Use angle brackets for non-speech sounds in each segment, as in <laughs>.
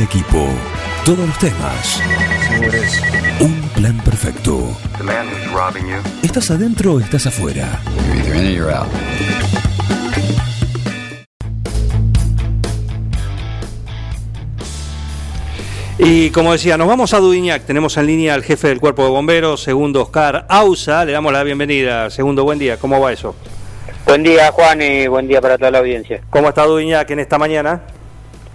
Equipo, todos los temas. Un plan perfecto. ¿Estás adentro o estás afuera? Y como decía, nos vamos a Dudiñac. Tenemos en línea al jefe del cuerpo de bomberos, segundo Oscar Ausa. Le damos la bienvenida. Segundo, buen día. ¿Cómo va eso? Buen día, Juan, y buen día para toda la audiencia. ¿Cómo está Dudiñac en esta mañana?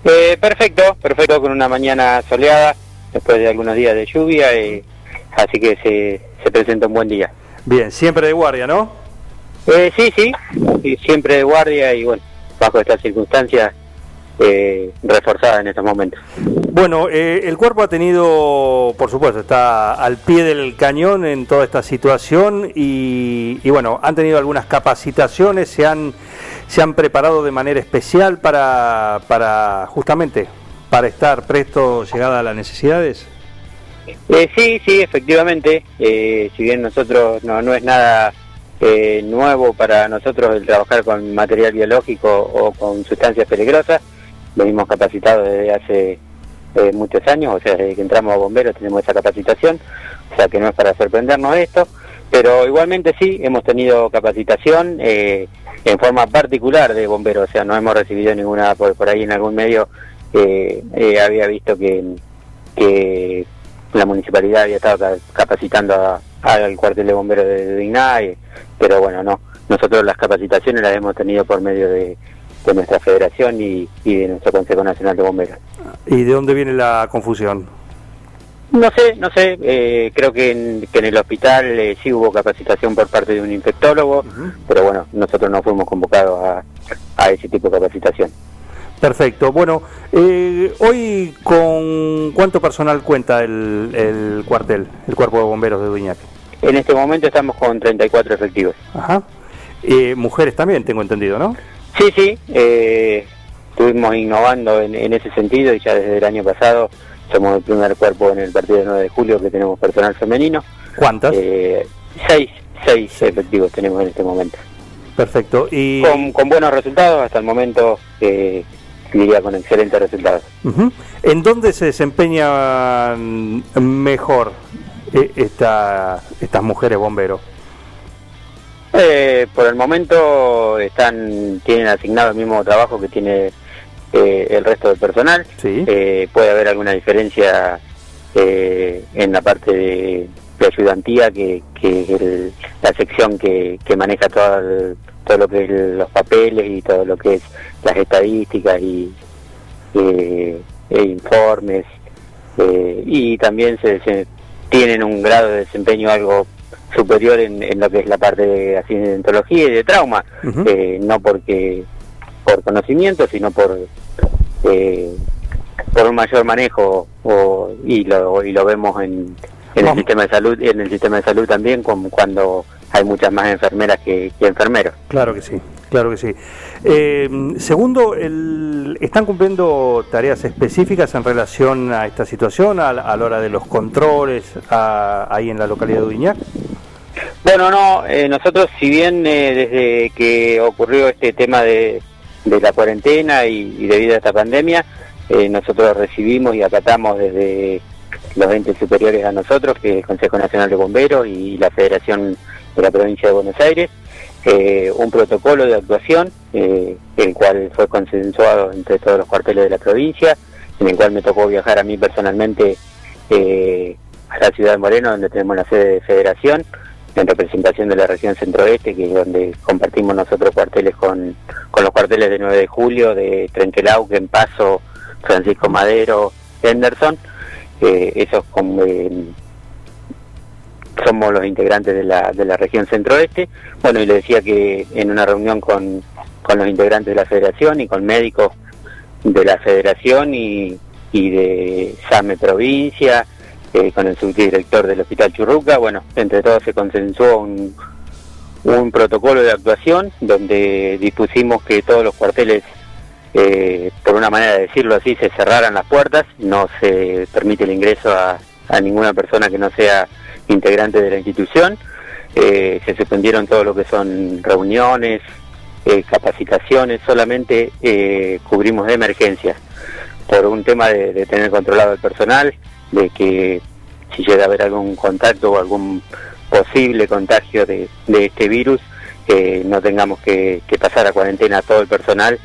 Eh, perfecto, perfecto, con una mañana soleada, después de algunos días de lluvia, y, así que se, se presenta un buen día. Bien, siempre de guardia, ¿no? Eh, sí, sí, sí, siempre de guardia y bueno, bajo estas circunstancias eh, reforzada en estos momentos. Bueno, eh, el cuerpo ha tenido, por supuesto, está al pie del cañón en toda esta situación y, y bueno, han tenido algunas capacitaciones, se han, se han preparado de manera especial para, para justamente para estar presto llegada a las necesidades. Eh, sí, sí, efectivamente, eh, si bien nosotros no, no es nada eh, nuevo para nosotros el trabajar con material biológico o con sustancias peligrosas, venimos capacitados desde hace eh, muchos años, o sea, desde que entramos a bomberos tenemos esa capacitación, o sea que no es para sorprendernos esto, pero igualmente sí, hemos tenido capacitación en forma particular de bomberos, o sea, no hemos recibido ninguna, por, ahí en algún medio eh, había visto que, que la municipalidad había estado ca- capacitando al cuartel de bomberos de Dignay, pero bueno, no, nosotros las capacitaciones las hemos tenido por medio de, de nuestra federación y, y de nuestro Consejo Nacional de Bomberos. ¿Y de dónde viene la confusión? No sé, no sé, eh, creo que en, que en el hospital eh, sí hubo capacitación por parte de un infectólogo, pero bueno, nosotros no fuimos convocados a, a ese tipo de capacitación. Perfecto. Bueno, eh, hoy con cuánto personal cuenta el, el cuartel, el cuerpo de bomberos de Duñac. En este momento estamos con 34 efectivos. Ajá. Eh, mujeres también, tengo entendido, ¿no? Sí, sí, eh, estuvimos innovando en, en ese sentido y ya desde el año pasado somos el primer cuerpo en el partido del 9 de julio que tenemos personal femenino. ¿Cuántas? Eh, seis, seis efectivos tenemos en este momento. Perfecto. Y Con, con buenos resultados, hasta el momento eh, diría con excelentes resultados. ¿en dónde se desempeñan mejor eh, esta, estas mujeres bomberos? Eh, por el momento están tienen asignado el mismo trabajo que tiene eh, el resto del personal. Sí. Eh, puede haber alguna diferencia eh, en la parte de, de ayudantía, que, que es el- la sección que, que maneja todo, el- todo lo que es los papeles y todo lo que es las estadísticas y eh, e informes. eh, y también se, se tienen un grado de desempeño algo superior en, en lo que es la parte de accidentología y de trauma, eh, no porque por conocimiento, sino por eh, por un mayor manejo o, y lo y lo vemos en, en el sistema de salud en el sistema de salud también como cuando hay muchas más enfermeras que, que enfermeros. Claro que sí, claro que sí. Eh, segundo, el- ¿están cumpliendo tareas específicas en relación a esta situación, a, la- a la hora de los controles a- ahí en la localidad de Udiñac? Bueno, no, eh, nosotros si bien eh, desde que ocurrió este tema de, de la cuarentena y, debido a esta pandemia, eh, nosotros recibimos y acatamos desde los entes superiores a nosotros, que es el Consejo Nacional de Bomberos y la Federación de la Provincia de Buenos Aires, eh, un protocolo de actuación, eh, el cual fue consensuado entre todos los cuarteles de la provincia, en el cual me tocó viajar a mí personalmente a la ciudad de Moreno, donde tenemos la sede de Federación, en representación de la región centro-oeste, que es donde compartimos nosotros cuarteles con, con los cuarteles de 9 de julio, de Trenquelauquen, Paso, Francisco Madero, Henderson. Eh, esos como, eh, somos los integrantes de la, de la región centro-oeste. Bueno, y le decía que en una reunión con, con los integrantes de la federación y con médicos de la federación y, y de SAME provincia, con el subdirector del Hospital Churruca, bueno, entre todos se consensuó un, un protocolo de actuación donde dispusimos que todos los cuarteles, eh, por una manera de decirlo así, se cerraran las puertas, no se permite el ingreso a, ninguna persona que no sea integrante de la institución, eh, se suspendieron todo lo que son reuniones, eh, capacitaciones, solamente cubrimos de emergencias. por un tema de, tener controlado el personal, de que si llega a haber algún contacto o algún posible contagio de, este virus, eh, no tengamos que, pasar a cuarentena a todo el personal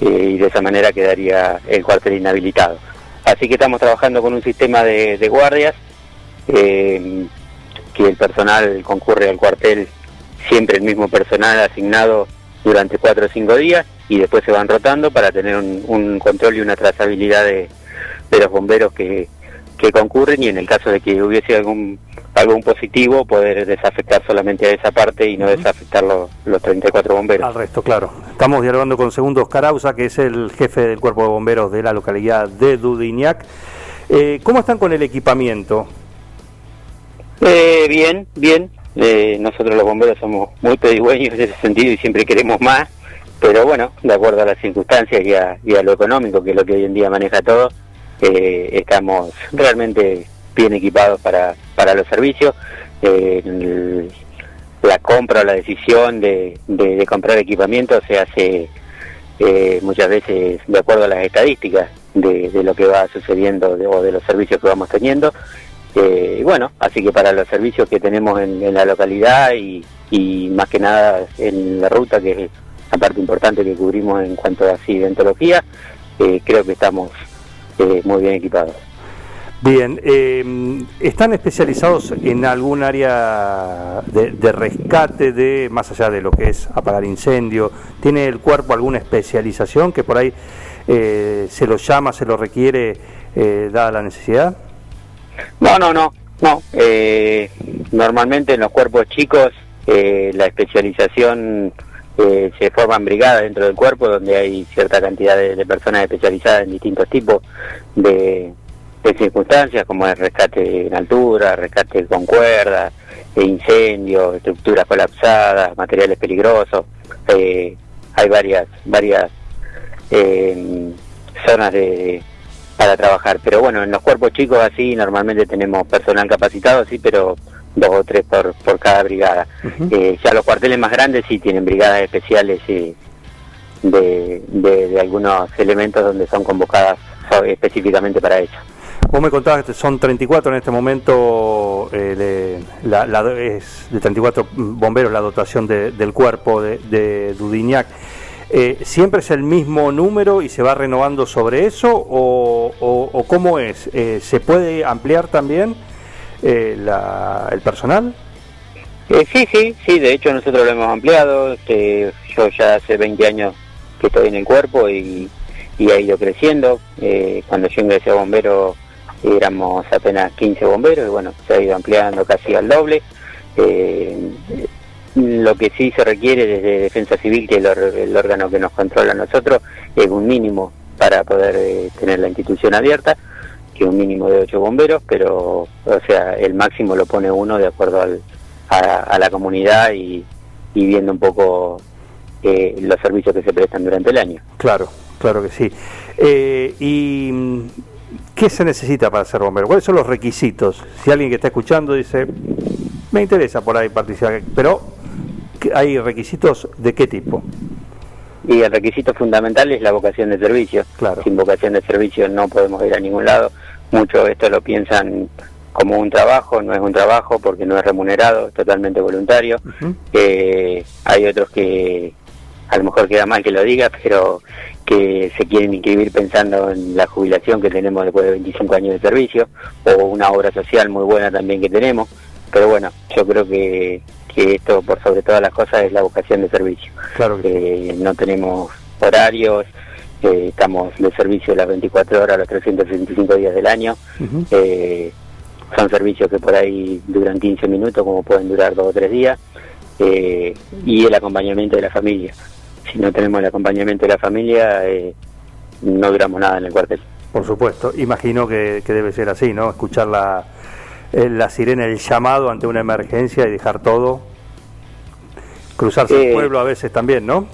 eh, y de esa manera quedaría el cuartel inhabilitado. Así que estamos trabajando con un sistema de, guardias, eh, que el personal concurre al cuartel, siempre el mismo personal asignado durante cuatro o cinco días y después se van rotando para tener un, control y una trazabilidad de, los bomberos que, concurren y en el caso de que hubiese algún algún positivo poder desafectar solamente a esa parte y no desafectar los, los 34 bomberos. Al resto, claro. Estamos dialogando con Segundo Carauza, que es el jefe del cuerpo de bomberos de la localidad de Dudignac. Eh, ¿Cómo están con el equipamiento? Eh, bien, bien. Eh, nosotros los bomberos somos muy pedigüeños en ese sentido y siempre queremos más pero bueno, de acuerdo a las circunstancias y a, lo económico, que es lo que hoy en día maneja todo, eh, estamos realmente bien equipados para, para los servicios. Eh, la compra o la decisión de, comprar equipamiento se hace eh, muchas veces de acuerdo a las estadísticas de, lo que va sucediendo o de los servicios que vamos teniendo. y bueno, así que para los servicios que tenemos en, la localidad y, más que nada en la ruta que es la parte importante que cubrimos en cuanto a accidentología, eh, creo que estamos eh, muy bien equipados. Bien, eh, ¿están especializados en algún área de, rescate de, más allá de lo que es apagar incendio? ¿Tiene el cuerpo alguna especialización que por ahí se lo llama, se lo requiere, dada la necesidad? No, no, no, no. normalmente en los cuerpos chicos la especialización eh, se forman brigadas dentro del cuerpo donde hay cierta cantidad de, personas especializadas en distintos tipos de, circunstancias, como el rescate en altura, rescate con cuerdas, e incendios, estructuras colapsadas, materiales peligrosos. Eh, hay varias, varias eh, zonas de, para trabajar. Pero bueno, en los cuerpos chicos así normalmente tenemos personal capacitado, sí, pero dos o tres por, por cada brigada. Eh, ya los cuarteles más grandes sí tienen brigadas especiales de, de, algunos elementos donde son convocadas específicamente para eso. Vos me contabas que son 34 en este momento, eh, de, la, es de 34 bomberos la dotación del cuerpo de, de Dudignac. Eh, ¿Siempre es el mismo número y se va renovando sobre eso? ¿O, o, cómo es? ¿Se puede ampliar también? Eh, la, el personal? Eh, sí, sí, sí, de hecho nosotros lo hemos ampliado. Este, yo ya hace 20 años que estoy en el cuerpo y, y ha ido creciendo. Eh, cuando yo ingresé a bombero éramos apenas 15 bomberos y bueno, se ha ido ampliando casi al doble. Eh, lo que sí se requiere desde Defensa Civil, que es el, órgano que nos controla a nosotros, es un mínimo para poder tener la institución abierta que un mínimo de ocho bomberos, pero o sea, el máximo lo pone uno de acuerdo al, a, la comunidad y, viendo un poco eh, los servicios que se prestan durante el año. Claro, claro que sí. Eh, ¿Y qué se necesita para ser bombero? ¿Cuáles son los requisitos? Si alguien que está escuchando dice, me interesa por ahí participar, pero ¿hay requisitos de qué tipo? Y el requisito fundamental es la vocación de servicio. Claro. Sin vocación de servicio no podemos ir a ningún lado. Muchos esto lo piensan como un trabajo, no es un trabajo porque no es remunerado, es totalmente voluntario. Eh, hay otros que a lo mejor queda mal que lo diga, pero que se quieren inscribir pensando en la jubilación que tenemos después de 25 años de servicio, o una obra social muy buena también que tenemos. Pero bueno, yo creo que que esto por sobre todas las cosas es la vocación de servicio. Claro que no tenemos horarios, eh, estamos de servicio las 24 horas, los 365 días del año. Eh, son servicios que por ahí duran 15 minutos, como pueden durar dos o tres días. Eh, y el acompañamiento de la familia. Si no tenemos el acompañamiento de la familia, no duramos nada en el cuartel. Por supuesto, imagino que, que debe ser así, ¿no? Escuchar la, la sirena, el llamado ante una emergencia y dejar todo. Cruzarse el eh, pueblo a veces también, ¿no?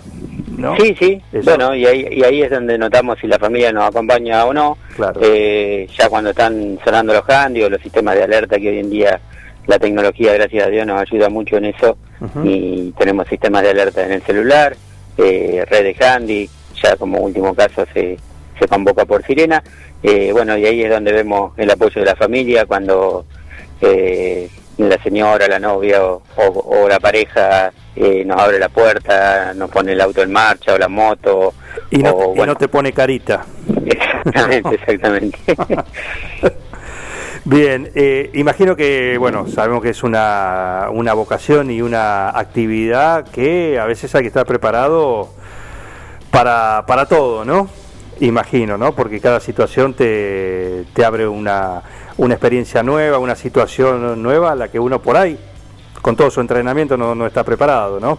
Sí, sí. Bueno, y ahí, y ahí es donde notamos si la familia nos acompaña o no. Claro. Eh, ya cuando están sonando los handy o los sistemas de alerta que hoy en día la tecnología, gracias a Dios, nos ayuda mucho en eso. Y tenemos sistemas de alerta en el celular, eh, red de handy. Ya como último caso se, se convoca por sirena. bueno, y ahí es donde vemos el apoyo de la familia cuando la señora, la novia o, la pareja nos abre la puerta, nos pone el auto en marcha o la moto. Y no, no te pone carita. Exactamente, <laughs> exactamente. <laughs> Bien, eh, imagino que, bueno, sabemos que es una, una vocación y una actividad que a veces hay que estar preparado para, para todo, ¿no? Imagino, ¿no? Porque cada situación te, te abre una, una experiencia nueva, una situación nueva la que uno por ahí, con todo su entrenamiento, no, no está preparado, ¿no?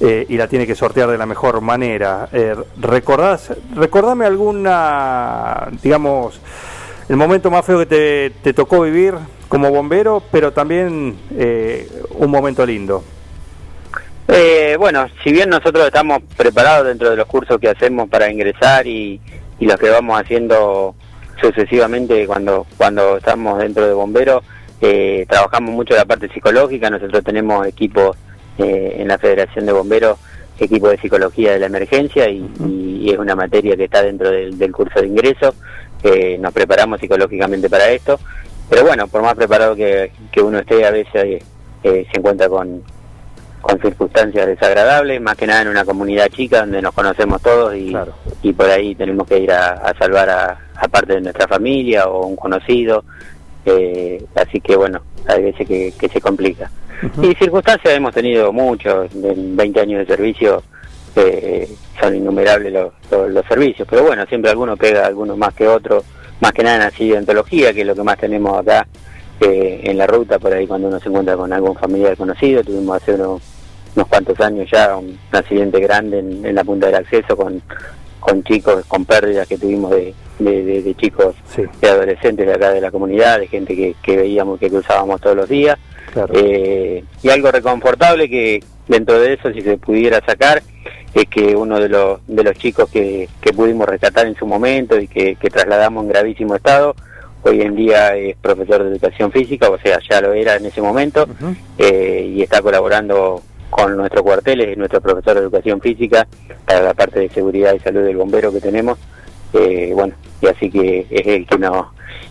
Eh, y la tiene que sortear de la mejor manera. Eh, ¿recordás, recordame alguna, digamos, el momento más feo que te, tocó vivir como bombero, pero también eh, un momento lindo. Eh, bueno, si bien nosotros estamos preparados dentro de los cursos que hacemos para ingresar y, y los que vamos haciendo sucesivamente cuando cuando estamos dentro de bomberos, eh, trabajamos mucho la parte psicológica, nosotros tenemos equipos en la Federación de Bomberos, equipo de psicología de la emergencia y, es una materia que está dentro del curso de ingreso nos preparamos psicológicamente para esto, pero bueno, por más preparado que, uno esté, a veces eh, se encuentra con, con circunstancias desagradables, más que nada en una comunidad chica donde nos conocemos todos y, y por ahí tenemos que ir a, salvar a, parte de nuestra familia o un conocido, eh, así que bueno, hay veces que, se complica. Y circunstancias hemos tenido muchos, en 20 años de servicio eh, son innumerables los, los, servicios, pero bueno, siempre alguno pega, algunos más que otro, más que nada en accidentología, que es lo que más tenemos acá eh, en la ruta, por ahí cuando uno se encuentra con algún familiar conocido, tuvimos hace unos, unos cuantos años ya un, accidente grande en, la punta del acceso con, con chicos, con pérdidas que tuvimos de, de, chicos, de adolescentes de acá de la comunidad, de gente que, que veíamos que cruzábamos todos los días. Eh, y algo reconfortable que dentro de eso, si se pudiera sacar, es que uno de los, de los chicos que, que pudimos rescatar en su momento y que, trasladamos en gravísimo estado, hoy en día es profesor de educación física, o sea, ya lo era en ese momento, eh, y está colaborando con nuestro cuartel, es nuestro profesor de educación física para la parte de seguridad y salud del bombero que tenemos. Eh, bueno, y así que es el que nos,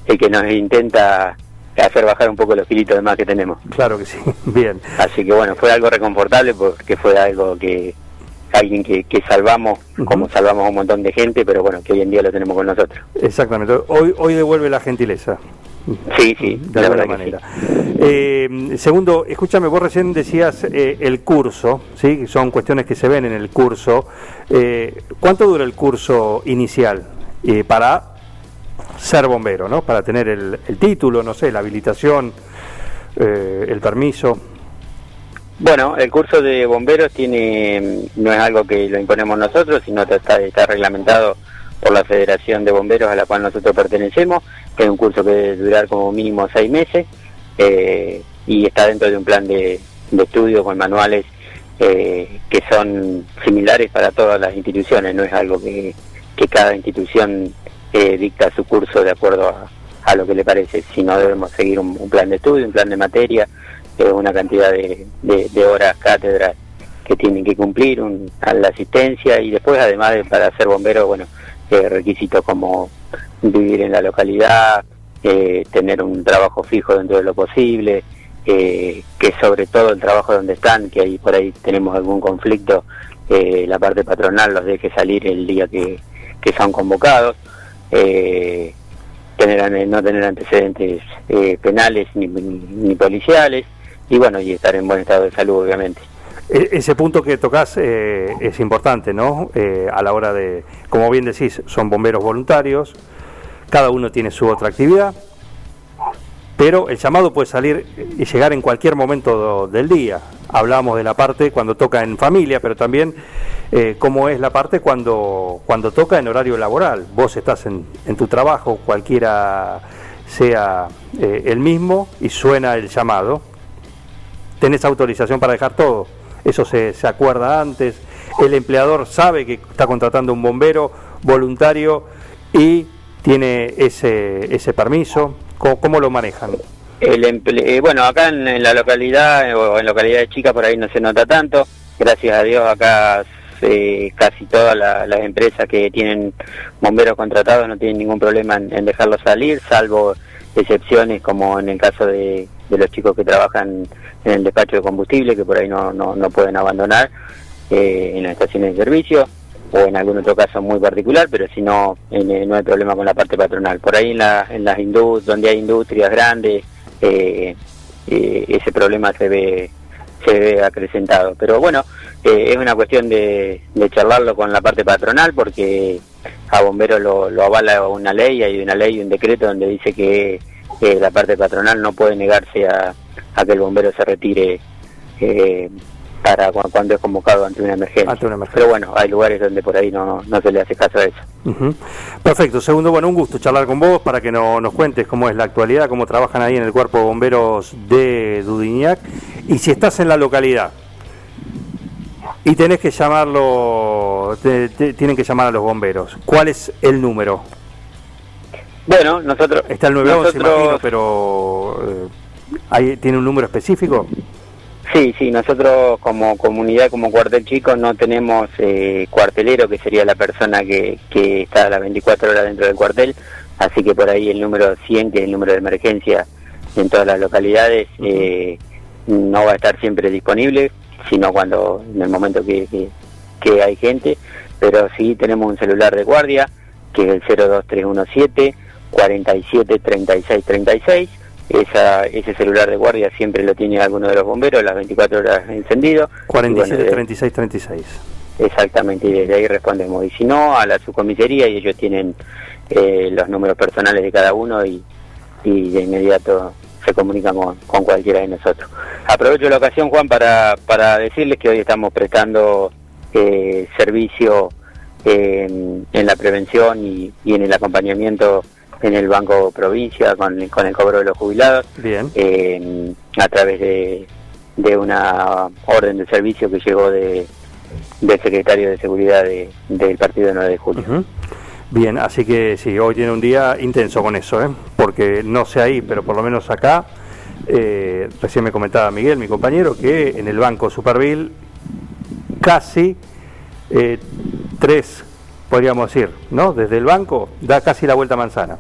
el que nos intenta hacer bajar un poco los kilitos de más que tenemos. Claro que sí, <laughs> bien. Así que bueno, fue algo reconfortable porque fue algo que alguien que, salvamos, como salvamos a un montón de gente, pero bueno, que hoy en día lo tenemos con nosotros. Exactamente, hoy, hoy devuelve la gentileza. Sí, sí, de alguna manera. Eh, segundo, escúchame, vos recién decías eh, el curso, ¿sí? Son cuestiones que se ven en el curso. Eh, ¿Cuánto dura el curso inicial para ser bombero, ¿no? Para tener el, título, no sé, la habilitación, eh, el permiso. Bueno, el curso de bomberos tiene no es algo que lo imponemos nosotros, sino que está, está reglamentado por la Federación de Bomberos a la cual nosotros pertenecemos, que es un curso que debe durar como mínimo seis meses eh, y está dentro de un plan de, de estudio con manuales eh, que son similares para todas las instituciones, no es algo que, que cada institución eh, dicta su curso de acuerdo a, lo que le parece, si no debemos seguir un, plan de estudio, un plan de materia, eh, una cantidad de, horas cátedras que tienen que cumplir, un, la asistencia y después además de, para ser bombero, bueno, eh, requisitos como vivir en la localidad, eh, tener un trabajo fijo dentro de lo posible, que sobre todo el trabajo donde están, que ahí por ahí tenemos algún conflicto, la parte patronal los deje salir el día que, que son convocados eh, tener, no tener antecedentes eh, penales ni, policiales y bueno, y estar en buen estado de salud, obviamente. E, ese punto que tocas eh, es importante, ¿no? Eh, a la hora de, como bien decís, son bomberos voluntarios, cada uno tiene su otra actividad, pero el llamado puede salir y llegar en cualquier momento del día. Hablamos de la parte cuando toca en familia, pero también eh, cómo es la parte cuando, cuando toca en horario laboral. Vos estás en, en tu trabajo, cualquiera sea eh, el mismo, y suena el llamado. Tenés autorización para dejar todo. Eso se, se acuerda antes. El empleador sabe que está contratando un bombero voluntario y tiene ese, ese permiso ¿Cómo, lo manejan? El eh, bueno, acá en, la localidad o en localidades chicas por ahí no se nota tanto. Gracias a Dios acá eh, casi todas las empresas que tienen bomberos contratados no tienen ningún problema en, dejarlos salir, salvo excepciones como en el caso de, los chicos que trabajan en el despacho de combustible, que por ahí no, no, no pueden abandonar eh, en las estaciones de servicio o en algún otro caso muy particular, pero si no, eh, no hay problema con la parte patronal. Por ahí en, la, en las industrias, donde hay industrias grandes, eh, eh, ese problema se ve se ve acrecentado. Pero bueno, es una cuestión de, de, charlarlo con la parte patronal porque a bomberos lo, lo, avala una ley, hay una ley y un decreto donde dice que la parte patronal no puede negarse a, que el bombero se retire eh, para cuando es convocado ante una, emergencia. Pero bueno, hay lugares donde por ahí no, no se le hace caso a eso. Perfecto. Segundo, bueno, un gusto charlar con vos para que no, nos cuentes cómo es la actualidad, cómo trabajan ahí en el Cuerpo de Bomberos de Dudignac. Y si estás en la localidad y tenés que llamarlo, tienen que llamar a los bomberos, ¿cuál es el número? Bueno, nosotros... Está el 911, imagino, pero... Eh, ¿Tiene un número específico? Sí, sí, nosotros como comunidad, como cuartel chico, no tenemos eh, cuartelero, que sería la persona que, que está a las 24 horas dentro del cuartel, así que por ahí el número 100, que es el número de emergencia en todas las localidades, eh, no va a estar siempre disponible, sino cuando en el momento que, que, que hay gente, pero sí tenemos un celular de guardia, que es el 02317 47 36 36 esa, ese celular de guardia siempre lo tiene alguno de los bomberos, las 24 horas encendido. 47, 36, 36. Exactamente, y desde ahí respondemos. Y si no, a la subcomisaría y ellos tienen eh, los números personales de cada uno y, y de inmediato se comunican con, cualquiera de nosotros. Aprovecho la ocasión, Juan, para, para decirles que hoy estamos prestando eh, servicio en, en la prevención y, y en el acompañamiento en el Banco Provincia con, con el cobro de los jubilados. Bien. Eh, a través de, de una orden de servicio que llegó de, del secretario de Seguridad del Partido 9 de Julio. Bien, así que sí, hoy tiene un día intenso con eso, ¿eh? porque no sé ahí, pero por lo menos acá, eh, recién me comentaba Miguel, mi compañero, que en el Banco Superville casi eh, tres, podríamos decir, ¿no? Desde el banco da casi la vuelta manzana.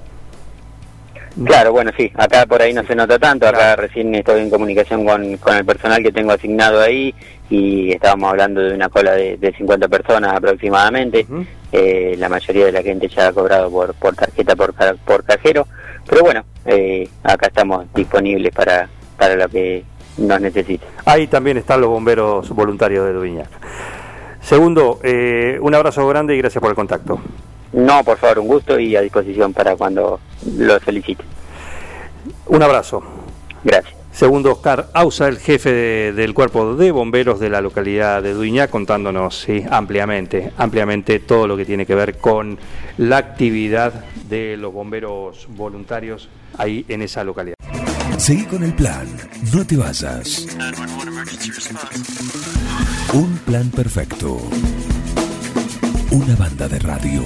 Claro, bueno, sí, acá por ahí no se nota tanto, acá recién estoy en comunicación con, con el personal que tengo asignado ahí y estábamos hablando de una cola de, de 50 personas aproximadamente, eh, la mayoría de la gente ya ha cobrado por, por tarjeta, por, por cajero, pero bueno, eh, acá estamos disponibles para, para lo que nos necesite. Ahí también están los bomberos voluntarios de Duviñac. Segundo, eh, un abrazo grande y gracias por el contacto. No, por favor, un gusto y a disposición para cuando lo solicite. Un abrazo. Gracias. Segundo, Oscar Ausa, el jefe del cuerpo de bomberos de la localidad de Duiñá, contándonos sí, ampliamente, ampliamente todo lo que tiene que ver con la actividad de los bomberos voluntarios ahí en esa localidad. Seguí con el plan, no te vayas. Un plan perfecto. Una banda de radio.